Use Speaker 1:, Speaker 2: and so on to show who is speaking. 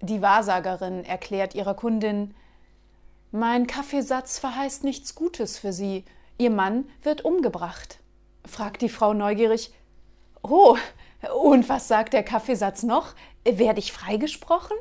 Speaker 1: Die Wahrsagerin erklärt ihrer Kundin Mein Kaffeesatz verheißt nichts Gutes für Sie. Ihr Mann wird umgebracht. Fragt die Frau neugierig Oh, und was sagt der Kaffeesatz noch? Werde ich freigesprochen?